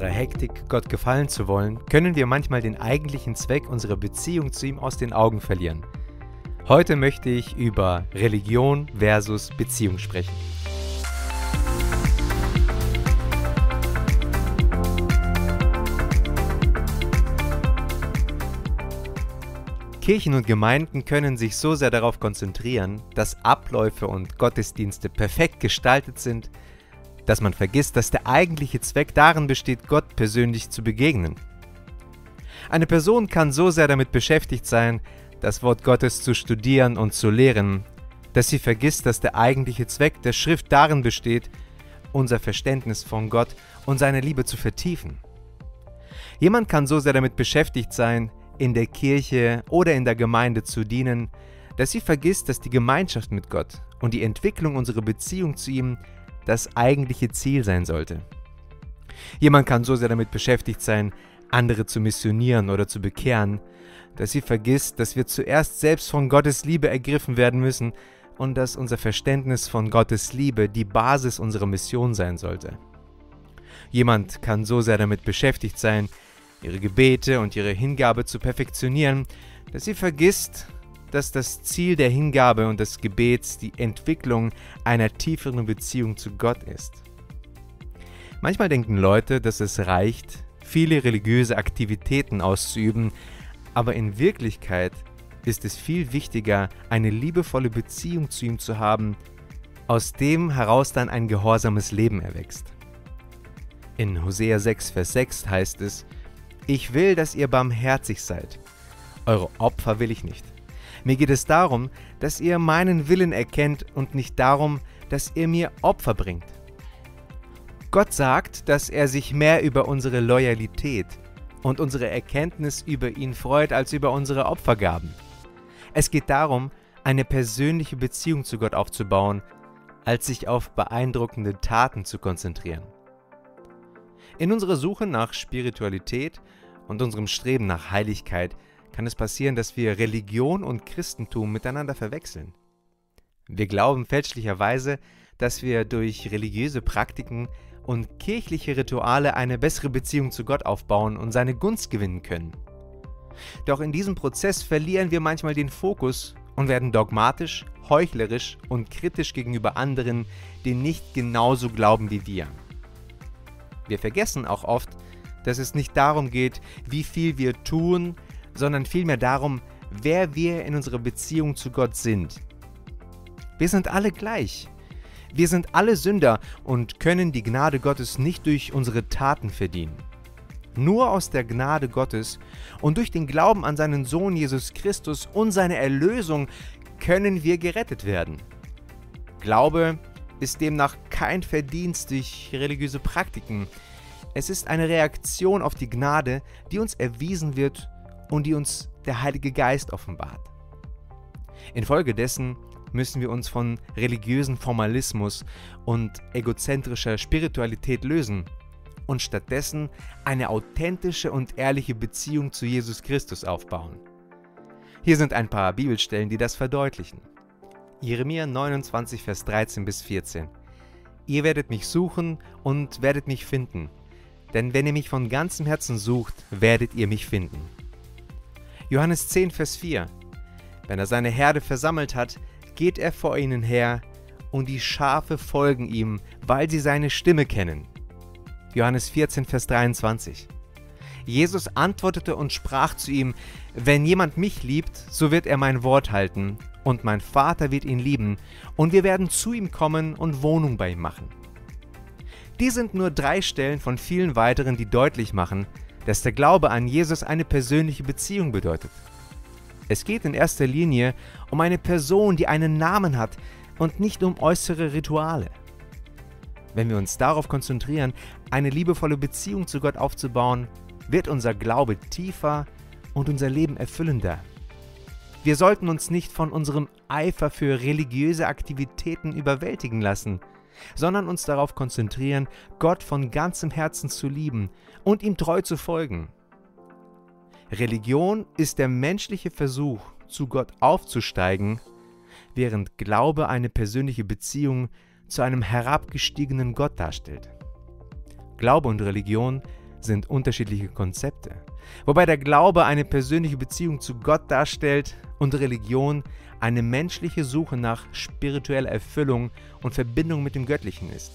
unserer Hektik, Gott gefallen zu wollen, können wir manchmal den eigentlichen Zweck unserer Beziehung zu ihm aus den Augen verlieren. Heute möchte ich über Religion versus Beziehung sprechen. Kirchen und Gemeinden können sich so sehr darauf konzentrieren, dass Abläufe und Gottesdienste perfekt gestaltet sind, dass man vergisst, dass der eigentliche Zweck darin besteht, Gott persönlich zu begegnen. Eine Person kann so sehr damit beschäftigt sein, das Wort Gottes zu studieren und zu lehren, dass sie vergisst, dass der eigentliche Zweck der Schrift darin besteht, unser Verständnis von Gott und seine Liebe zu vertiefen. Jemand kann so sehr damit beschäftigt sein, in der Kirche oder in der Gemeinde zu dienen, dass sie vergisst, dass die Gemeinschaft mit Gott und die Entwicklung unserer Beziehung zu ihm das eigentliche Ziel sein sollte. Jemand kann so sehr damit beschäftigt sein, andere zu missionieren oder zu bekehren, dass sie vergisst, dass wir zuerst selbst von Gottes Liebe ergriffen werden müssen und dass unser Verständnis von Gottes Liebe die Basis unserer Mission sein sollte. Jemand kann so sehr damit beschäftigt sein, ihre Gebete und ihre Hingabe zu perfektionieren, dass sie vergisst, dass das Ziel der Hingabe und des Gebets die Entwicklung einer tieferen Beziehung zu Gott ist. Manchmal denken Leute, dass es reicht, viele religiöse Aktivitäten auszuüben, aber in Wirklichkeit ist es viel wichtiger, eine liebevolle Beziehung zu ihm zu haben, aus dem heraus dann ein gehorsames Leben erwächst. In Hosea 6, Vers 6 heißt es, Ich will, dass ihr barmherzig seid. Eure Opfer will ich nicht. Mir geht es darum, dass ihr meinen Willen erkennt und nicht darum, dass ihr mir Opfer bringt. Gott sagt, dass er sich mehr über unsere Loyalität und unsere Erkenntnis über ihn freut als über unsere Opfergaben. Es geht darum, eine persönliche Beziehung zu Gott aufzubauen, als sich auf beeindruckende Taten zu konzentrieren. In unserer Suche nach Spiritualität und unserem Streben nach Heiligkeit kann es passieren, dass wir Religion und Christentum miteinander verwechseln. Wir glauben fälschlicherweise, dass wir durch religiöse Praktiken und kirchliche Rituale eine bessere Beziehung zu Gott aufbauen und seine Gunst gewinnen können. Doch in diesem Prozess verlieren wir manchmal den Fokus und werden dogmatisch, heuchlerisch und kritisch gegenüber anderen, die nicht genauso glauben wie wir. Wir vergessen auch oft, dass es nicht darum geht, wie viel wir tun, sondern vielmehr darum, wer wir in unserer Beziehung zu Gott sind. Wir sind alle gleich. Wir sind alle Sünder und können die Gnade Gottes nicht durch unsere Taten verdienen. Nur aus der Gnade Gottes und durch den Glauben an seinen Sohn Jesus Christus und seine Erlösung können wir gerettet werden. Glaube ist demnach kein Verdienst durch religiöse Praktiken. Es ist eine Reaktion auf die Gnade, die uns erwiesen wird und die uns der Heilige Geist offenbart. Infolgedessen müssen wir uns von religiösen Formalismus und egozentrischer Spiritualität lösen und stattdessen eine authentische und ehrliche Beziehung zu Jesus Christus aufbauen. Hier sind ein paar Bibelstellen, die das verdeutlichen. Jeremia 29, Vers 13 bis 14. Ihr werdet mich suchen und werdet mich finden, denn wenn ihr mich von ganzem Herzen sucht, werdet ihr mich finden. Johannes 10, Vers 4. Wenn er seine Herde versammelt hat, geht er vor ihnen her, und die Schafe folgen ihm, weil sie seine Stimme kennen. Johannes 14, Vers 23. Jesus antwortete und sprach zu ihm, Wenn jemand mich liebt, so wird er mein Wort halten, und mein Vater wird ihn lieben, und wir werden zu ihm kommen und Wohnung bei ihm machen. Dies sind nur drei Stellen von vielen weiteren, die deutlich machen, dass der Glaube an Jesus eine persönliche Beziehung bedeutet. Es geht in erster Linie um eine Person, die einen Namen hat und nicht um äußere Rituale. Wenn wir uns darauf konzentrieren, eine liebevolle Beziehung zu Gott aufzubauen, wird unser Glaube tiefer und unser Leben erfüllender. Wir sollten uns nicht von unserem Eifer für religiöse Aktivitäten überwältigen lassen, sondern uns darauf konzentrieren, Gott von ganzem Herzen zu lieben und ihm treu zu folgen. Religion ist der menschliche Versuch, zu Gott aufzusteigen, während Glaube eine persönliche Beziehung zu einem herabgestiegenen Gott darstellt. Glaube und Religion sind unterschiedliche Konzepte, wobei der Glaube eine persönliche Beziehung zu Gott darstellt und Religion eine menschliche Suche nach spiritueller Erfüllung und Verbindung mit dem Göttlichen ist.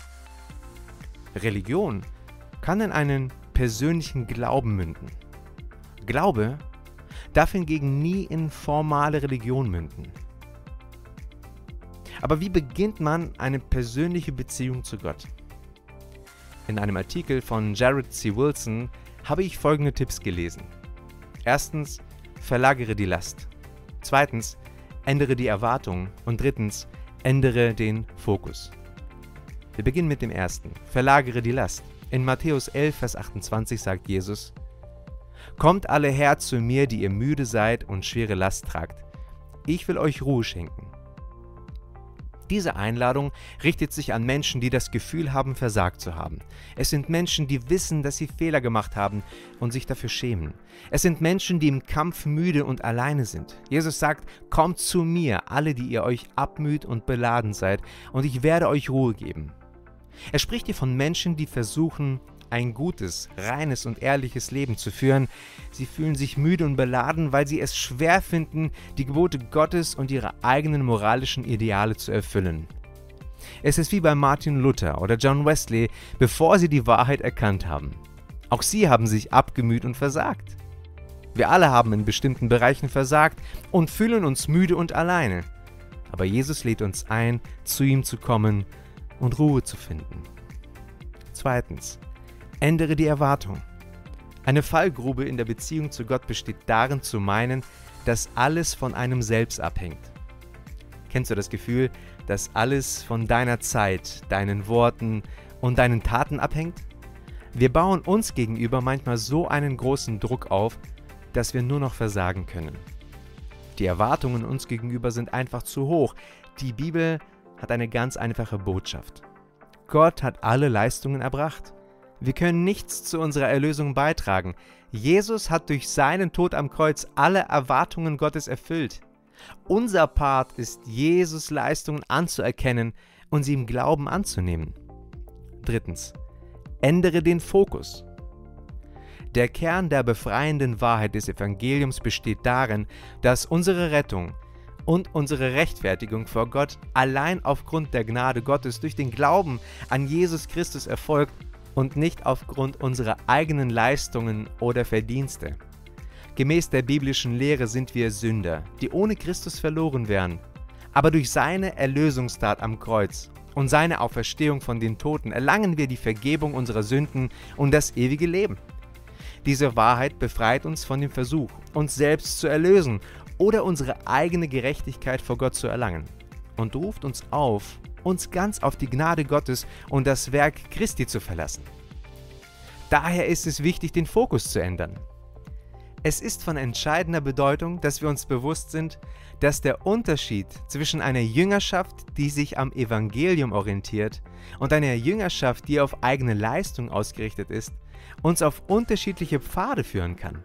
Religion kann in einen persönlichen Glauben münden. Glaube darf hingegen nie in formale Religion münden. Aber wie beginnt man eine persönliche Beziehung zu Gott? In einem Artikel von Jared C. Wilson habe ich folgende Tipps gelesen. Erstens, verlagere die Last. Zweitens, ändere die Erwartung. Und drittens, ändere den Fokus. Wir beginnen mit dem ersten. Verlagere die Last. In Matthäus 11, Vers 28 sagt Jesus, Kommt alle her zu mir, die ihr müde seid und schwere Last tragt. Ich will euch Ruhe schenken. Diese Einladung richtet sich an Menschen, die das Gefühl haben, versagt zu haben. Es sind Menschen, die wissen, dass sie Fehler gemacht haben und sich dafür schämen. Es sind Menschen, die im Kampf müde und alleine sind. Jesus sagt, kommt zu mir, alle, die ihr euch abmüht und beladen seid, und ich werde euch Ruhe geben. Er spricht hier von Menschen, die versuchen, ein gutes, reines und ehrliches Leben zu führen. Sie fühlen sich müde und beladen, weil sie es schwer finden, die Gebote Gottes und ihre eigenen moralischen Ideale zu erfüllen. Es ist wie bei Martin Luther oder John Wesley, bevor sie die Wahrheit erkannt haben. Auch sie haben sich abgemüht und versagt. Wir alle haben in bestimmten Bereichen versagt und fühlen uns müde und alleine. Aber Jesus lädt uns ein, zu ihm zu kommen und Ruhe zu finden. Zweitens, Ändere die Erwartung. Eine Fallgrube in der Beziehung zu Gott besteht darin zu meinen, dass alles von einem selbst abhängt. Kennst du das Gefühl, dass alles von deiner Zeit, deinen Worten und deinen Taten abhängt? Wir bauen uns gegenüber manchmal so einen großen Druck auf, dass wir nur noch versagen können. Die Erwartungen uns gegenüber sind einfach zu hoch. Die Bibel hat eine ganz einfache Botschaft. Gott hat alle Leistungen erbracht. Wir können nichts zu unserer Erlösung beitragen. Jesus hat durch seinen Tod am Kreuz alle Erwartungen Gottes erfüllt. Unser Part ist, Jesus Leistungen anzuerkennen und sie im Glauben anzunehmen. Drittens. Ändere den Fokus. Der Kern der befreienden Wahrheit des Evangeliums besteht darin, dass unsere Rettung und unsere Rechtfertigung vor Gott allein aufgrund der Gnade Gottes durch den Glauben an Jesus Christus erfolgt und nicht aufgrund unserer eigenen Leistungen oder Verdienste. Gemäß der biblischen Lehre sind wir Sünder, die ohne Christus verloren wären. Aber durch seine Erlösungstat am Kreuz und seine Auferstehung von den Toten erlangen wir die Vergebung unserer Sünden und das ewige Leben. Diese Wahrheit befreit uns von dem Versuch, uns selbst zu erlösen oder unsere eigene Gerechtigkeit vor Gott zu erlangen und ruft uns auf, uns ganz auf die Gnade Gottes und das Werk Christi zu verlassen. Daher ist es wichtig, den Fokus zu ändern. Es ist von entscheidender Bedeutung, dass wir uns bewusst sind, dass der Unterschied zwischen einer Jüngerschaft, die sich am Evangelium orientiert, und einer Jüngerschaft, die auf eigene Leistung ausgerichtet ist, uns auf unterschiedliche Pfade führen kann.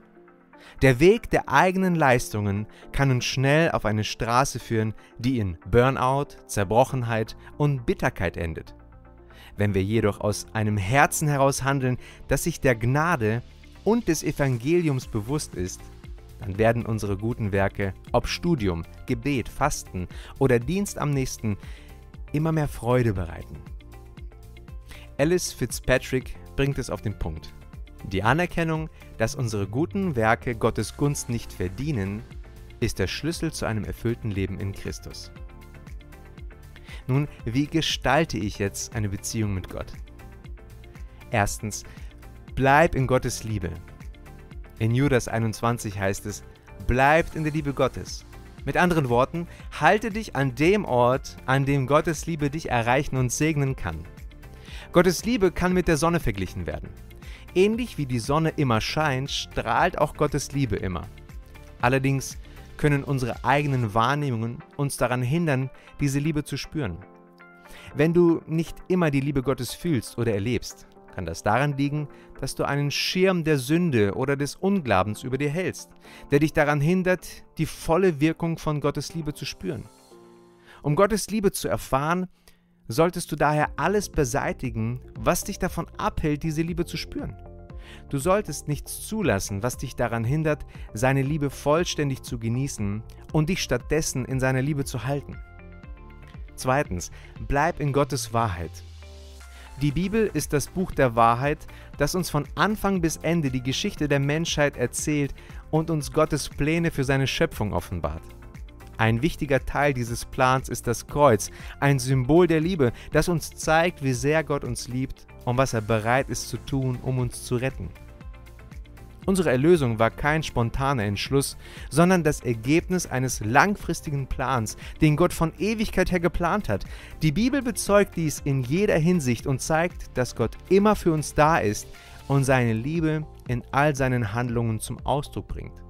Der Weg der eigenen Leistungen kann uns schnell auf eine Straße führen, die in Burnout, Zerbrochenheit und Bitterkeit endet. Wenn wir jedoch aus einem Herzen heraus handeln, das sich der Gnade und des Evangeliums bewusst ist, dann werden unsere guten Werke, ob Studium, Gebet, Fasten oder Dienst am nächsten, immer mehr Freude bereiten. Alice Fitzpatrick bringt es auf den Punkt. Die Anerkennung, dass unsere guten Werke Gottes Gunst nicht verdienen, ist der Schlüssel zu einem erfüllten Leben in Christus. Nun, wie gestalte ich jetzt eine Beziehung mit Gott? Erstens, bleib in Gottes Liebe. In Judas 21 heißt es, bleibt in der Liebe Gottes. Mit anderen Worten, halte dich an dem Ort, an dem Gottes Liebe dich erreichen und segnen kann. Gottes Liebe kann mit der Sonne verglichen werden. Ähnlich wie die Sonne immer scheint, strahlt auch Gottes Liebe immer. Allerdings können unsere eigenen Wahrnehmungen uns daran hindern, diese Liebe zu spüren. Wenn du nicht immer die Liebe Gottes fühlst oder erlebst, kann das daran liegen, dass du einen Schirm der Sünde oder des Unglaubens über dir hältst, der dich daran hindert, die volle Wirkung von Gottes Liebe zu spüren. Um Gottes Liebe zu erfahren, solltest du daher alles beseitigen, was dich davon abhält, diese Liebe zu spüren. Du solltest nichts zulassen, was dich daran hindert, seine Liebe vollständig zu genießen und dich stattdessen in seiner Liebe zu halten. Zweitens, bleib in Gottes Wahrheit. Die Bibel ist das Buch der Wahrheit, das uns von Anfang bis Ende die Geschichte der Menschheit erzählt und uns Gottes Pläne für seine Schöpfung offenbart. Ein wichtiger Teil dieses Plans ist das Kreuz, ein Symbol der Liebe, das uns zeigt, wie sehr Gott uns liebt und was er bereit ist zu tun, um uns zu retten. Unsere Erlösung war kein spontaner Entschluss, sondern das Ergebnis eines langfristigen Plans, den Gott von Ewigkeit her geplant hat. Die Bibel bezeugt dies in jeder Hinsicht und zeigt, dass Gott immer für uns da ist und seine Liebe in all seinen Handlungen zum Ausdruck bringt.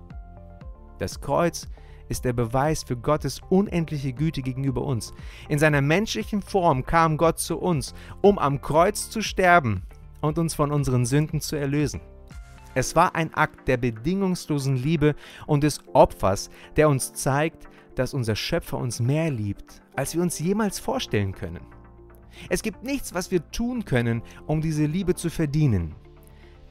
Das Kreuz ist der Beweis für Gottes unendliche Güte gegenüber uns. In seiner menschlichen Form kam Gott zu uns, um am Kreuz zu sterben und uns von unseren Sünden zu erlösen. Es war ein Akt der bedingungslosen Liebe und des Opfers, der uns zeigt, dass unser Schöpfer uns mehr liebt, als wir uns jemals vorstellen können. Es gibt nichts, was wir tun können, um diese Liebe zu verdienen.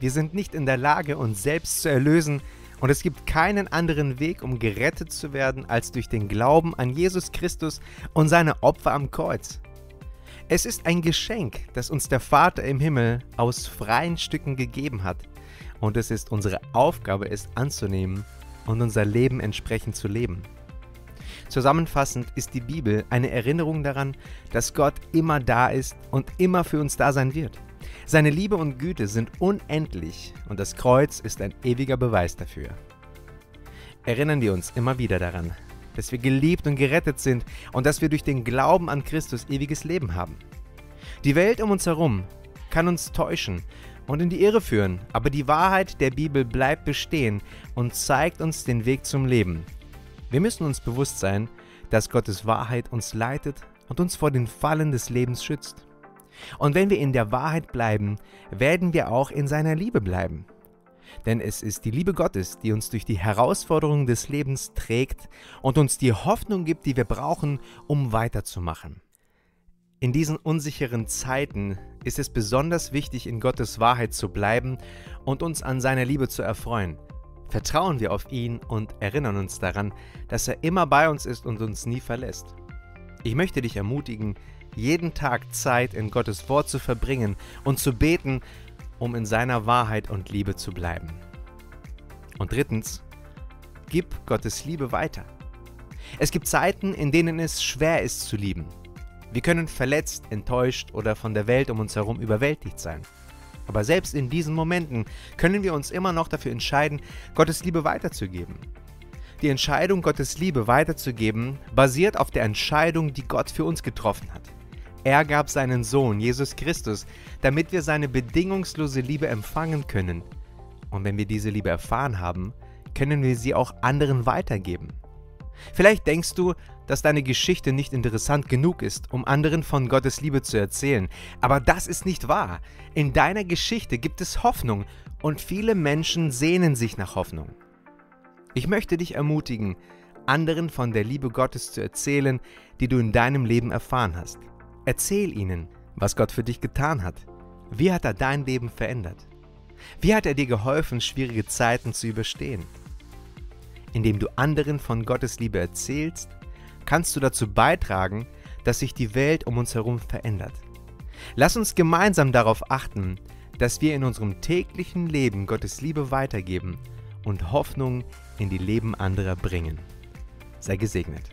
Wir sind nicht in der Lage, uns selbst zu erlösen, und es gibt keinen anderen Weg, um gerettet zu werden, als durch den Glauben an Jesus Christus und seine Opfer am Kreuz. Es ist ein Geschenk, das uns der Vater im Himmel aus freien Stücken gegeben hat und es ist unsere Aufgabe, es anzunehmen und unser Leben entsprechend zu leben. Zusammenfassend ist die Bibel eine Erinnerung daran, dass Gott immer da ist und immer für uns da sein wird. Seine Liebe und Güte sind unendlich und das Kreuz ist ein ewiger Beweis dafür. Erinnern wir uns immer wieder daran, dass wir geliebt und gerettet sind und dass wir durch den Glauben an Christus ewiges Leben haben. Die Welt um uns herum kann uns täuschen und in die Irre führen, aber die Wahrheit der Bibel bleibt bestehen und zeigt uns den Weg zum Leben. Wir müssen uns bewusst sein, dass Gottes Wahrheit uns leitet und uns vor den Fallen des Lebens schützt. Und wenn wir in der Wahrheit bleiben, werden wir auch in seiner Liebe bleiben. Denn es ist die Liebe Gottes, die uns durch die Herausforderungen des Lebens trägt und uns die Hoffnung gibt, die wir brauchen, um weiterzumachen. In diesen unsicheren Zeiten ist es besonders wichtig, in Gottes Wahrheit zu bleiben und uns an seiner Liebe zu erfreuen. Vertrauen wir auf ihn und erinnern uns daran, dass er immer bei uns ist und uns nie verlässt. Ich möchte dich ermutigen, jeden Tag Zeit in Gottes Wort zu verbringen und zu beten, um in seiner Wahrheit und Liebe zu bleiben. Und drittens, gib Gottes Liebe weiter. Es gibt Zeiten, in denen es schwer ist zu lieben. Wir können verletzt, enttäuscht oder von der Welt um uns herum überwältigt sein. Aber selbst in diesen Momenten können wir uns immer noch dafür entscheiden, Gottes Liebe weiterzugeben. Die Entscheidung, Gottes Liebe weiterzugeben, basiert auf der Entscheidung, die Gott für uns getroffen hat. Er gab seinen Sohn, Jesus Christus, damit wir seine bedingungslose Liebe empfangen können. Und wenn wir diese Liebe erfahren haben, können wir sie auch anderen weitergeben. Vielleicht denkst du, dass deine Geschichte nicht interessant genug ist, um anderen von Gottes Liebe zu erzählen. Aber das ist nicht wahr. In deiner Geschichte gibt es Hoffnung und viele Menschen sehnen sich nach Hoffnung. Ich möchte dich ermutigen, anderen von der Liebe Gottes zu erzählen, die du in deinem Leben erfahren hast. Erzähl ihnen, was Gott für dich getan hat. Wie hat er dein Leben verändert? Wie hat er dir geholfen, schwierige Zeiten zu überstehen? Indem du anderen von Gottes Liebe erzählst, kannst du dazu beitragen, dass sich die Welt um uns herum verändert. Lass uns gemeinsam darauf achten, dass wir in unserem täglichen Leben Gottes Liebe weitergeben und Hoffnung in die Leben anderer bringen. Sei gesegnet.